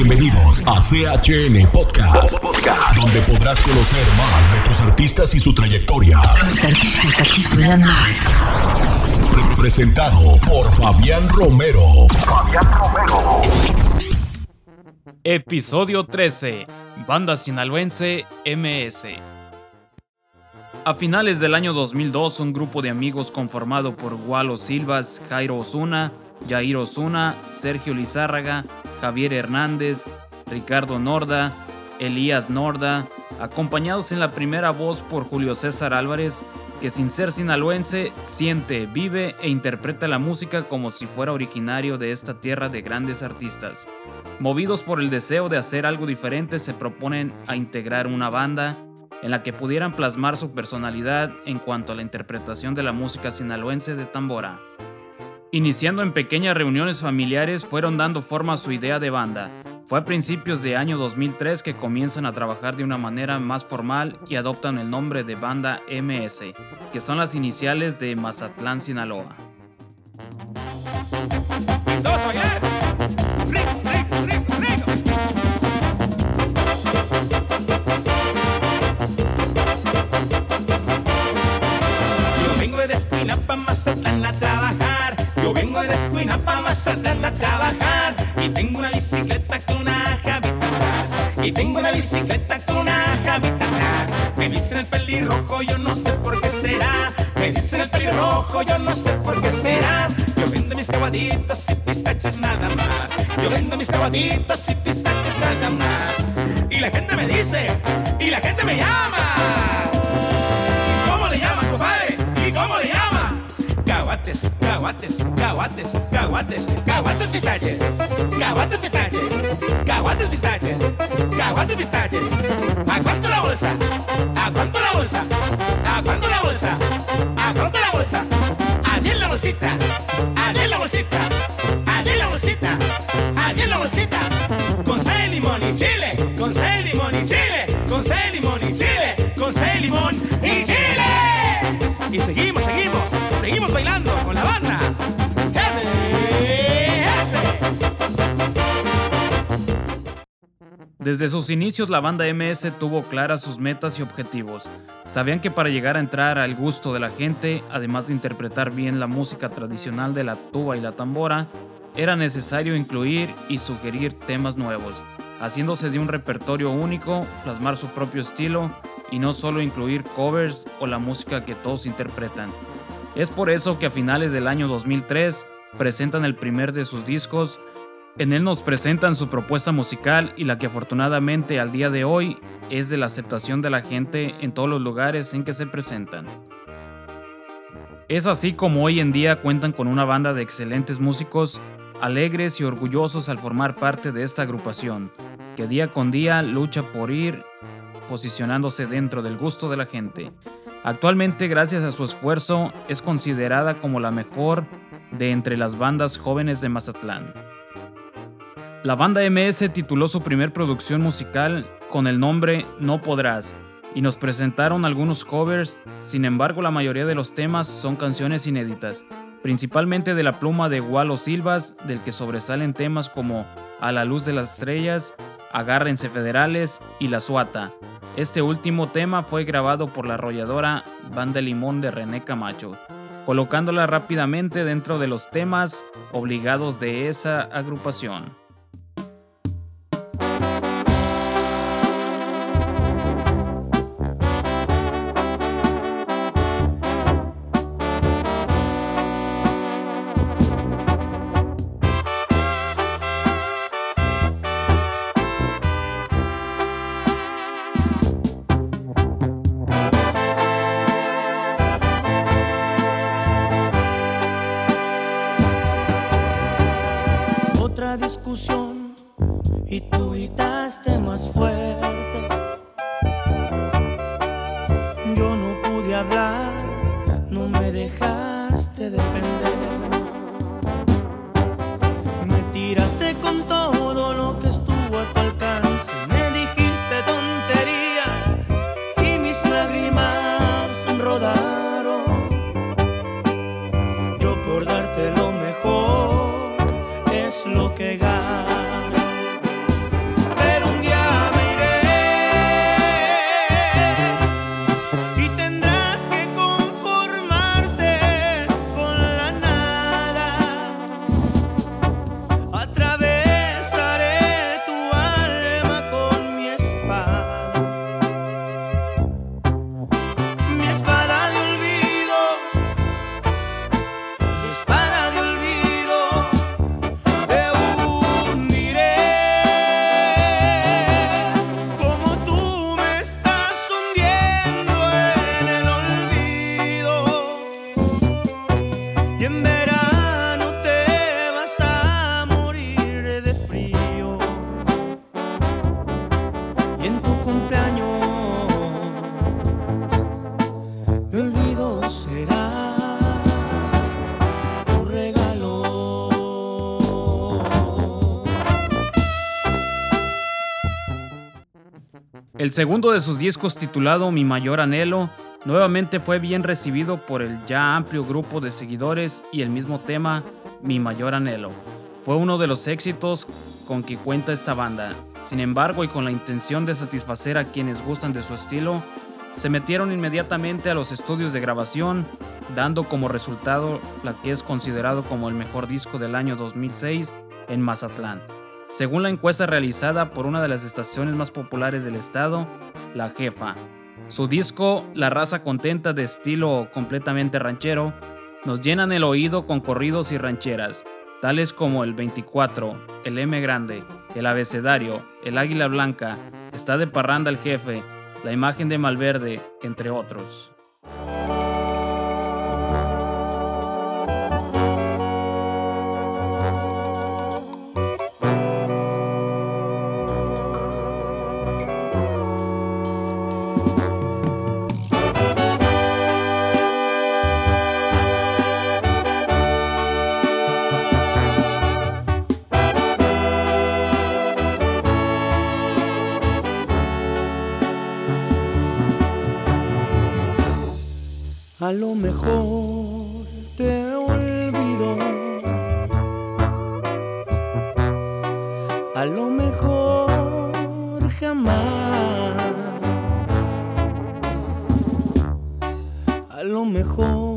Bienvenidos a CHN Podcast, donde podrás conocer más de tus artistas y su trayectoria. Los artistas aquí suenan más. Presentado por Fabián Romero. Fabián Romero. Episodio 13. Banda sinaloense MS. A finales del año 2002, un grupo de amigos conformado por Walo Silvas, Jairo Osuna, Jair Osuna, Sergio Lizárraga, Javier Hernández, Ricardo Norda, Elías Norda, acompañados en la primera voz por Julio César Álvarez, que sin ser sinaloense siente, vive e interpreta la música como si fuera originario de esta tierra de grandes artistas. Movidos por el deseo de hacer algo diferente, se proponen a integrar una banda en la que pudieran plasmar su personalidad en cuanto a la interpretación de la música sinaloense de tambora. Iniciando en pequeñas reuniones familiares, fueron dando forma a su idea de banda. Fue a principios de año 2003 que comienzan a trabajar de una manera más formal y adoptan el nombre de banda MS, que son las iniciales de Mazatlán, Sinaloa. De Mazatlán de Escuinapa, Mazatlán a trabajar. Y tengo una bicicleta con una javita atrás. Y tengo una bicicleta con una javita atrás. Me dicen el pelirrojo, yo no sé por qué será. Me dicen el pelirrojo, yo no sé por qué será. Yo vendo mis cabaditos y pistaches nada más. Yo vendo mis cabaditos y pistaches nada más. Y la gente me dice, y la gente me llama. Caguates, caguates, caguates, caguates, caguates pistaches, caguates pistaches, caguates pistaches, caguates pistaches. ¿A cuánto la bolsa? ¿A cuánto la bolsa? ¿A cuánto la bolsa? ¿A cuánto la bolsa? Allí en la bolsita, allí en la bolsita, allí en la bolsita, allí en la bolsita. Desde sus inicios la banda MS tuvo claras sus metas y objetivos. Sabían que para llegar a entrar al gusto de la gente, además de interpretar bien la música tradicional de la tuba y la tambora, era necesario incluir y sugerir temas nuevos, haciéndose de un repertorio único, plasmar su propio estilo y no solo incluir covers o la música que todos interpretan. Es por eso que a finales del año 2003 presentan el primer de sus discos. En él nos presentan su propuesta musical y la que afortunadamente al día de hoy es de la aceptación de la gente en todos los lugares en que se presentan. Es así como hoy en día cuentan con una banda de excelentes músicos, alegres y orgullosos al formar parte de esta agrupación, que día con día lucha por ir posicionándose dentro del gusto de la gente. Actualmente, gracias a su esfuerzo, es considerada como la mejor de entre las bandas jóvenes de Mazatlán. La banda MS tituló su primer producción musical con el nombre No Podrás y nos presentaron algunos covers, sin embargo la mayoría de los temas son canciones inéditas, principalmente de la pluma de Walo Silvas, del que sobresalen temas como A la luz de las estrellas, Agárrense Federales y La Suata. Este último tema fue grabado por la arrolladora Banda Limón de René Camacho, colocándola rápidamente dentro de los temas obligados de esa agrupación. El segundo de sus discos titulado Mi Mayor Anhelo nuevamente fue bien recibido por el ya amplio grupo de seguidores y el mismo tema Mi Mayor Anhelo. Fue uno de los éxitos con que cuenta esta banda. Sin embargo, y con la intención de satisfacer a quienes gustan de su estilo, se metieron inmediatamente a los estudios de grabación, dando como resultado la que es considerado como el mejor disco del año 2006 en Mazatlán. Según la encuesta realizada por una de las estaciones más populares del estado, La Jefa. Su disco, La Raza Contenta de estilo completamente ranchero, nos llenan el oído con corridos y rancheras, tales como el 24, el M Grande, el Abecedario, el Águila Blanca, Está de Parranda el Jefe, La Imagen de Malverde, entre otros. Mejor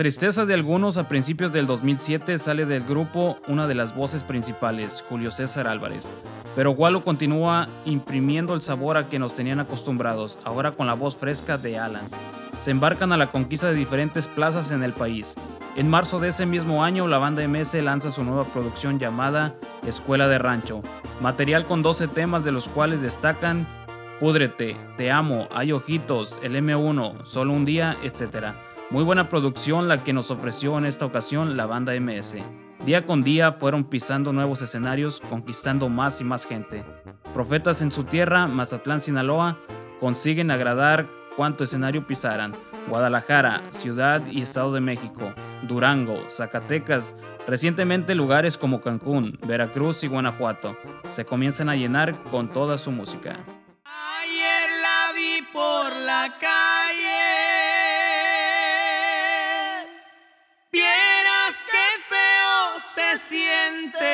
tristeza de algunos, a principios del 2007 sale del grupo una de las voces principales, Julio César Álvarez. Pero Wallo continúa imprimiendo el sabor a que nos tenían acostumbrados, ahora con la voz fresca de Alan. Se embarcan a la conquista de diferentes plazas en el país. En marzo de ese mismo año, la banda MS lanza su nueva producción llamada Escuela de Rancho, material con 12 temas de los cuales destacan Púdrete, Te Amo, Hay Ojitos, El M1, Solo un Día, etc. Muy buena producción la que nos ofreció en esta ocasión la banda MS. Día con día fueron pisando nuevos escenarios, conquistando más y más gente. Profetas en su tierra, Mazatlán, Sinaloa, consiguen agradar cuanto escenario pisaran. Guadalajara, Ciudad y Estado de México, Durango, Zacatecas, recientemente lugares como Cancún, Veracruz y Guanajuato, se comienzan a llenar con toda su música. Por la calle. Se siente.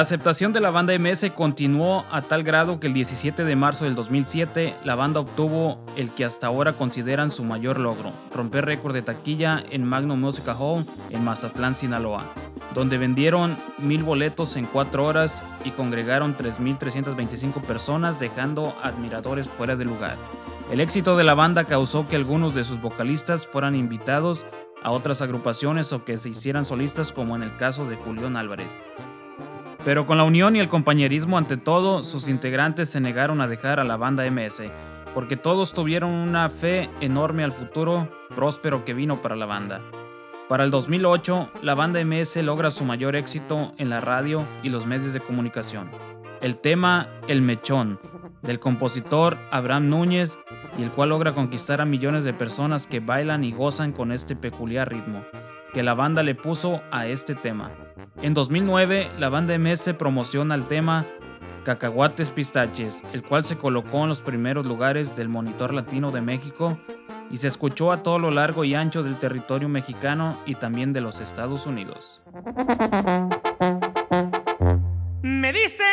La aceptación de la banda MS continuó a tal grado que el 17 de marzo del 2007 la banda obtuvo el que hasta ahora consideran su mayor logro, romper récord de taquilla en Magnum Music Hall en Mazatlán, Sinaloa, donde vendieron mil boletos en cuatro horas y congregaron 3.325 personas dejando admiradores fuera de lugar. El éxito de la banda causó que algunos de sus vocalistas fueran invitados a otras agrupaciones o que se hicieran solistas como en el caso de Julián Álvarez. Pero con la unión y el compañerismo ante todo, sus integrantes se negaron a dejar a la banda MS, porque todos tuvieron una fe enorme al futuro próspero que vino para la banda. Para el 2008, la banda MS logra su mayor éxito en la radio y los medios de comunicación. El tema El Mechón, del compositor Abraham Núñez, y el cual logra conquistar a millones de personas que bailan y gozan con este peculiar ritmo, que la banda le puso a este tema. En 2009, la banda MS promociona el tema Cacahuates Pistaches, el cual se colocó en los primeros lugares del Monitor Latino de México y se escuchó a todo lo largo y ancho del territorio mexicano y también de los Estados Unidos. Me dicen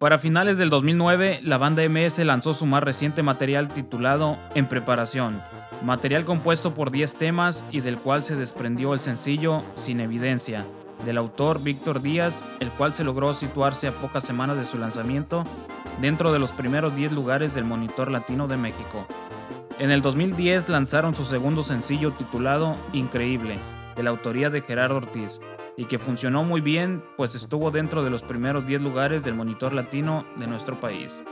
Para finales del 2009, la banda MS lanzó su más reciente material titulado En Preparación, material compuesto por 10 temas y del cual se desprendió el sencillo Sin Evidencia, del autor Víctor Díaz, el cual se logró situarse a pocas semanas de su lanzamiento dentro de los primeros 10 lugares del Monitor Latino de México. En el 2010 lanzaron su segundo sencillo titulado Increíble, de la autoría de Gerardo Ortiz, y que funcionó muy bien pues estuvo dentro de los primeros 10 lugares del monitor latino de nuestro país.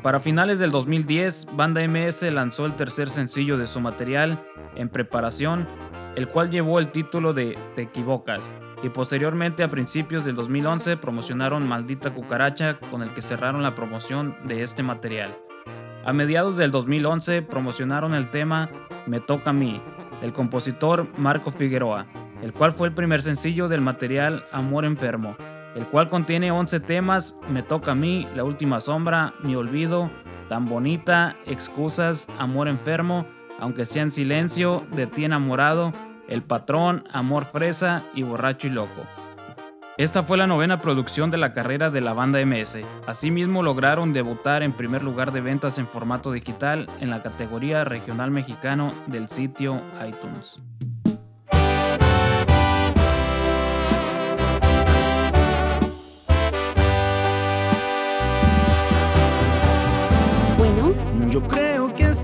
Para finales del 2010, Banda MS lanzó el tercer sencillo de su material, En Preparación, el cual llevó el título de Te Equivocas, y posteriormente a principios del 2011 promocionaron Maldita Cucaracha con el que cerraron la promoción de este material. A mediados del 2011 promocionaron el tema Me Toca a mí, del compositor Marco Figueroa, el cual fue el primer sencillo del material Amor Enfermo, el cual contiene 11 temas, Me Toca a mí, La Última Sombra, Mi Olvido, Tan Bonita, Excusas, Amor Enfermo, Aunque sea en silencio, De ti enamorado, El Patrón, Amor Fresa y Borracho y Loco. Esta fue la novena producción de la carrera de la banda MS. Asimismo lograron debutar en primer lugar de ventas en formato digital en la categoría regional mexicano del sitio iTunes.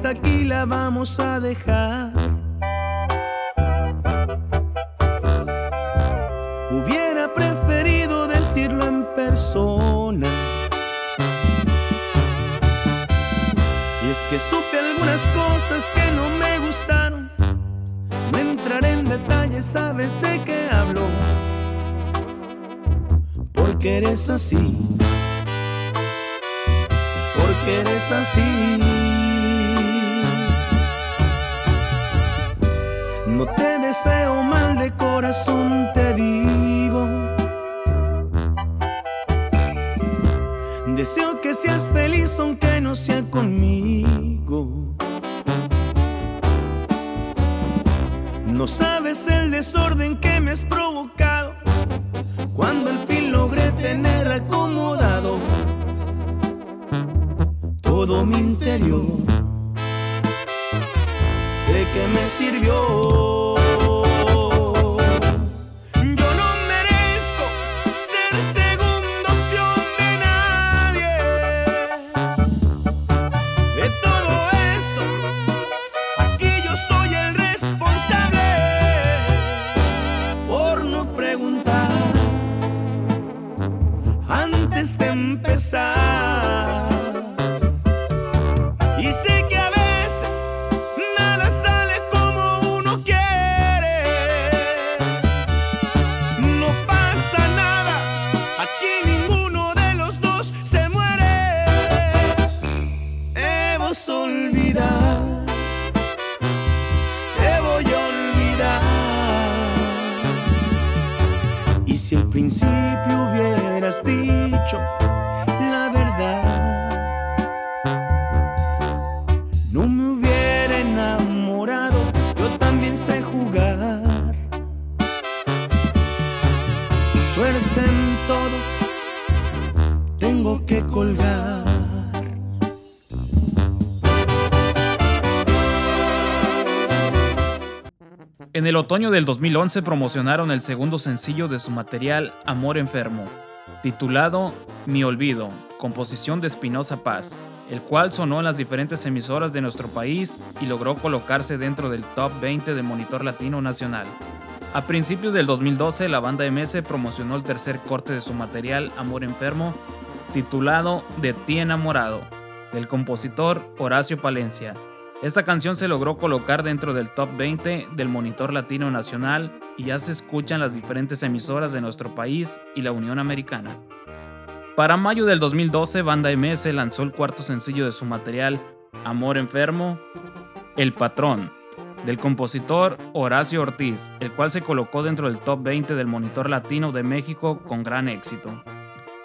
Hasta aquí la vamos a dejar. Hubiera preferido decirlo en persona. Y es que supe algunas cosas que no me gustaron. No entraré en detalles, sabes de qué hablo. Porque eres así porque eres así. Te deseo mal de corazón, te digo. Deseo que seas feliz aunque no sea conmigo. No sabes el desorden que me has provocado cuando al fin logré tener acomodado todo mi interior. ¿De qué me sirvió? En el otoño del 2011 promocionaron el segundo sencillo de su material Amor Enfermo, titulado Mi Olvido, composición de Espinosa Paz, el cual sonó en las diferentes emisoras de nuestro país y logró colocarse dentro del top 20 de Monitor Latino Nacional. A principios del 2012, la banda MS promocionó el tercer corte de su material Amor Enfermo, titulado De ti enamorado, del compositor Horacio Palencia. Esta canción se logró colocar dentro del top 20 del Monitor Latino Nacional y ya se escucha en las diferentes emisoras de nuestro país y la Unión Americana. Para mayo del 2012, Banda MS lanzó el cuarto sencillo de su material, Amor Enfermo, El Patrón, del compositor Horacio Ortiz, el cual se colocó dentro del top 20 del Monitor Latino de México con gran éxito.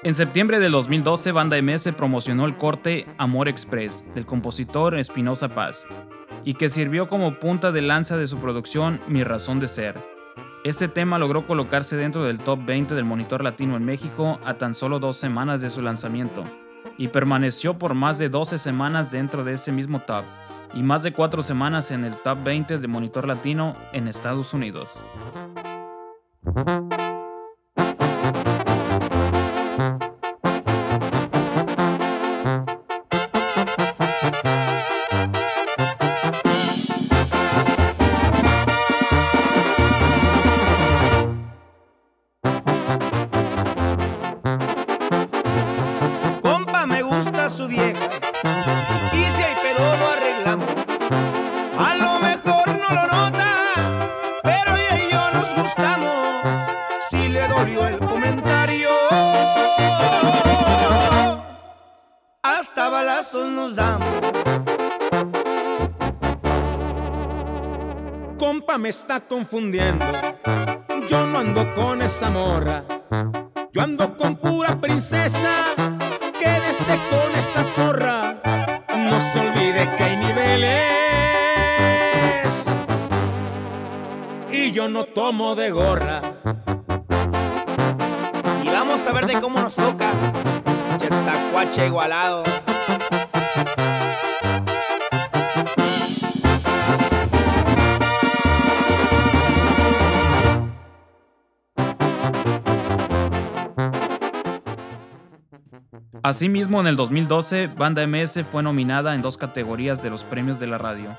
En septiembre del 2012, Banda MS promocionó el corte Amor Express del compositor Espinosa Paz y que sirvió como punta de lanza de su producción Mi Razón de Ser. Este tema logró colocarse dentro del top 20 del Monitor Latino en México a tan solo dos semanas de su lanzamiento y permaneció por más de 12 semanas dentro de ese mismo top y más de 4 semanas en el top 20 de Monitor Latino en Estados Unidos. Le dolió el comentario, hasta balazos nos damos. Compa, me está confundiendo. Yo no ando con esa morra. Yo ando con pura princesa. Quédese con esa zorra. No se olvide que hay niveles. Y yo no tomo de gorra. Cómo nos toca. Chetacuache igualado. Asimismo, en el 2012, Banda MS fue nominada en dos categorías de los premios de la radio,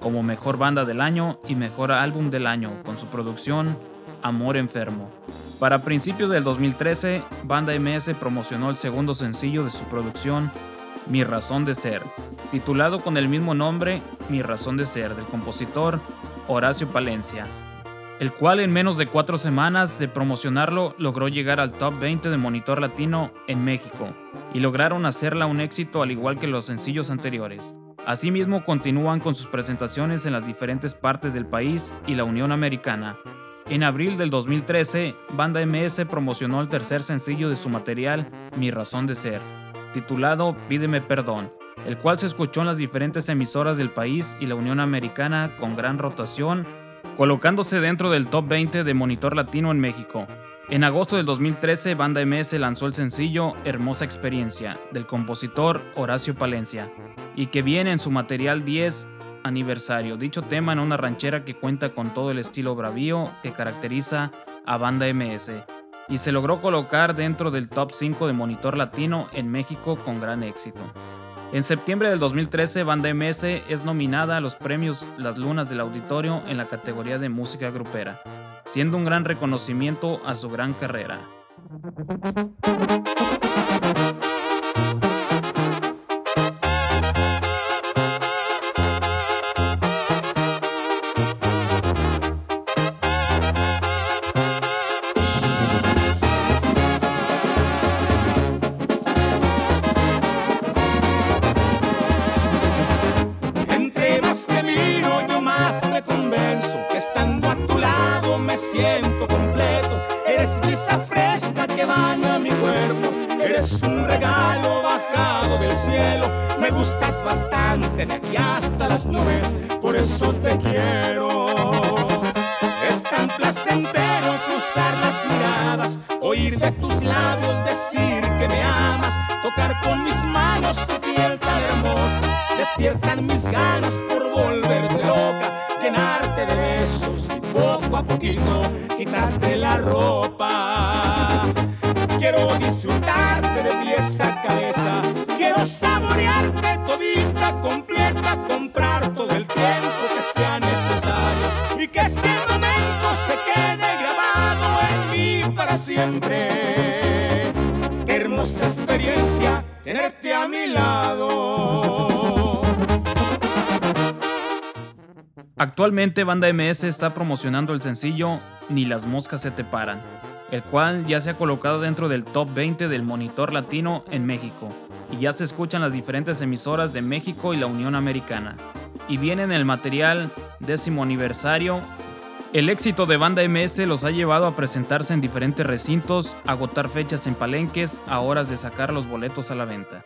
como Mejor Banda del Año y Mejor Álbum del Año, con su producción Amor Enfermo. Para principios del 2013, Banda MS promocionó el segundo sencillo de su producción, Mi Razón de Ser, titulado con el mismo nombre, Mi Razón de Ser, del compositor Horacio Palencia, el cual en menos de cuatro semanas de promocionarlo logró llegar al top 20 de Monitor Latino en México y lograron hacerla un éxito al igual que los sencillos anteriores. Asimismo continúan con sus presentaciones en las diferentes partes del país y la Unión Americana. En abril del 2013, Banda MS promocionó el tercer sencillo de su material, Mi Razón de Ser, titulado Pídeme Perdón, el cual se escuchó en las diferentes emisoras del país y la Unión Americana con gran rotación, colocándose dentro del top 20 de Monitor Latino en México. En agosto del 2013, Banda MS lanzó el sencillo Hermosa Experiencia del compositor Horacio Palencia y que viene en su material 10 aniversario. Dicho tema en una ranchera que cuenta con todo el estilo bravío que caracteriza a Banda MS y se logró colocar dentro del top 5 de Monitor Latino en México con gran éxito. En septiembre del 2013, Banda MS es nominada a los premios Las Lunas del Auditorio en la categoría de música grupera, siendo un gran reconocimiento a su gran carrera. Siempre. Hermosa experiencia tenerte a mi lado. Actualmente Banda MS está promocionando el sencillo Ni las moscas se te paran, el cual ya se ha colocado dentro del top 20 del Monitor Latino en México y ya se escuchan las diferentes emisoras de México y la Unión Americana. Y viene en el material décimo aniversario. El éxito de Banda MS los ha llevado a presentarse en diferentes recintos, agotar fechas en palenques a horas de sacar los boletos a la venta.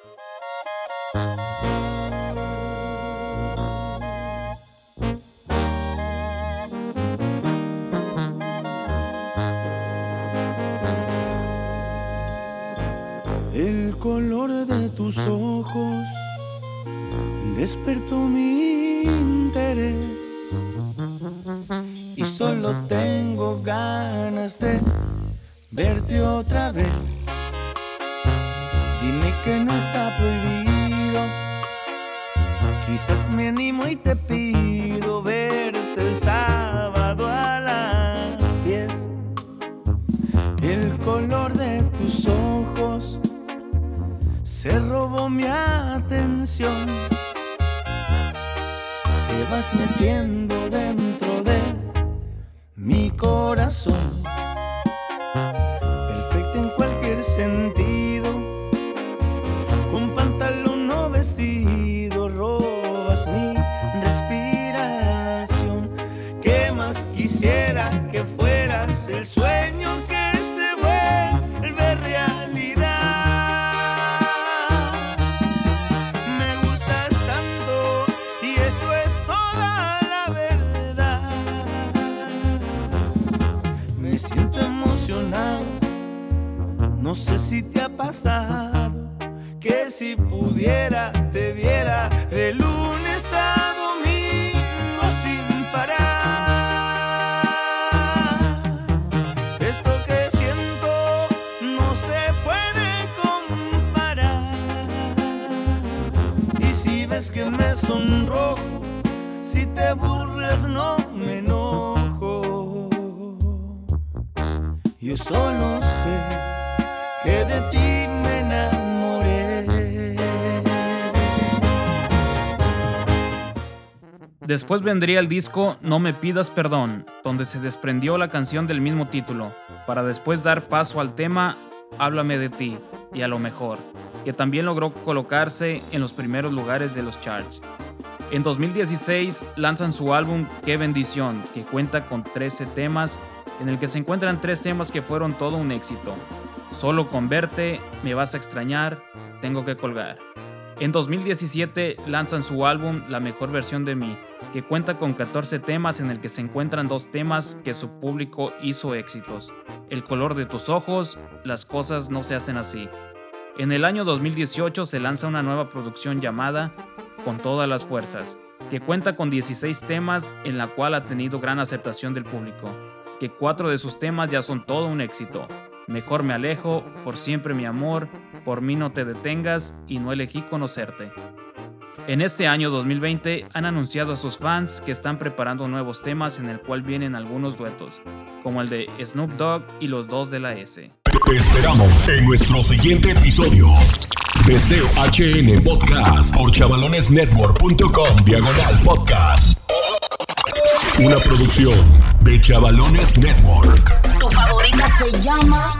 El color de tus ojos despertó mi interés verte otra vez. Dime que no está prohibido, quizás me animo y te pido verte el sábado a las 10. El color de tus ojos se robó mi atención. Te vas metiendo dentro de mi corazón. Si pudiera te viera de lunes a domingo sin parar. Esto que siento no se puede comparar. Y si ves que me sonrojo, si te burlas no me enojo. Yo solo sé que de ti Después vendría el disco No me pidas perdón, donde se desprendió la canción del mismo título, para después dar paso al tema Háblame de ti y a lo mejor, que también logró colocarse en los primeros lugares de los charts. En 2016 lanzan su álbum Qué bendición, que cuenta con 13 temas, en el que se encuentran tres temas que fueron todo un éxito. Solo con verte, me vas a extrañar, tengo que colgar. En 2017 lanzan su álbum La mejor versión de mí, que cuenta con 14 temas en el que se encuentran dos temas que su público hizo éxitos. El color de tus ojos, Las cosas no se hacen así. En el año 2018 se lanza una nueva producción llamada Con todas las fuerzas, que cuenta con 16 temas en la cual ha tenido gran aceptación del público, que cuatro de sus temas ya son todo un éxito. Mejor me alejo, por siempre mi amor, por mí no te detengas y no elegí conocerte. En este año 2020 han anunciado a sus fans que están preparando nuevos temas en el cual vienen algunos duetos, como el de Snoop Dogg y los dos de la S. Te esperamos en nuestro siguiente episodio. Deseo HN Podcast por chavalonesnetwork.com diagonal podcast. Una producción de Chavalones Network. Tu favorita se llama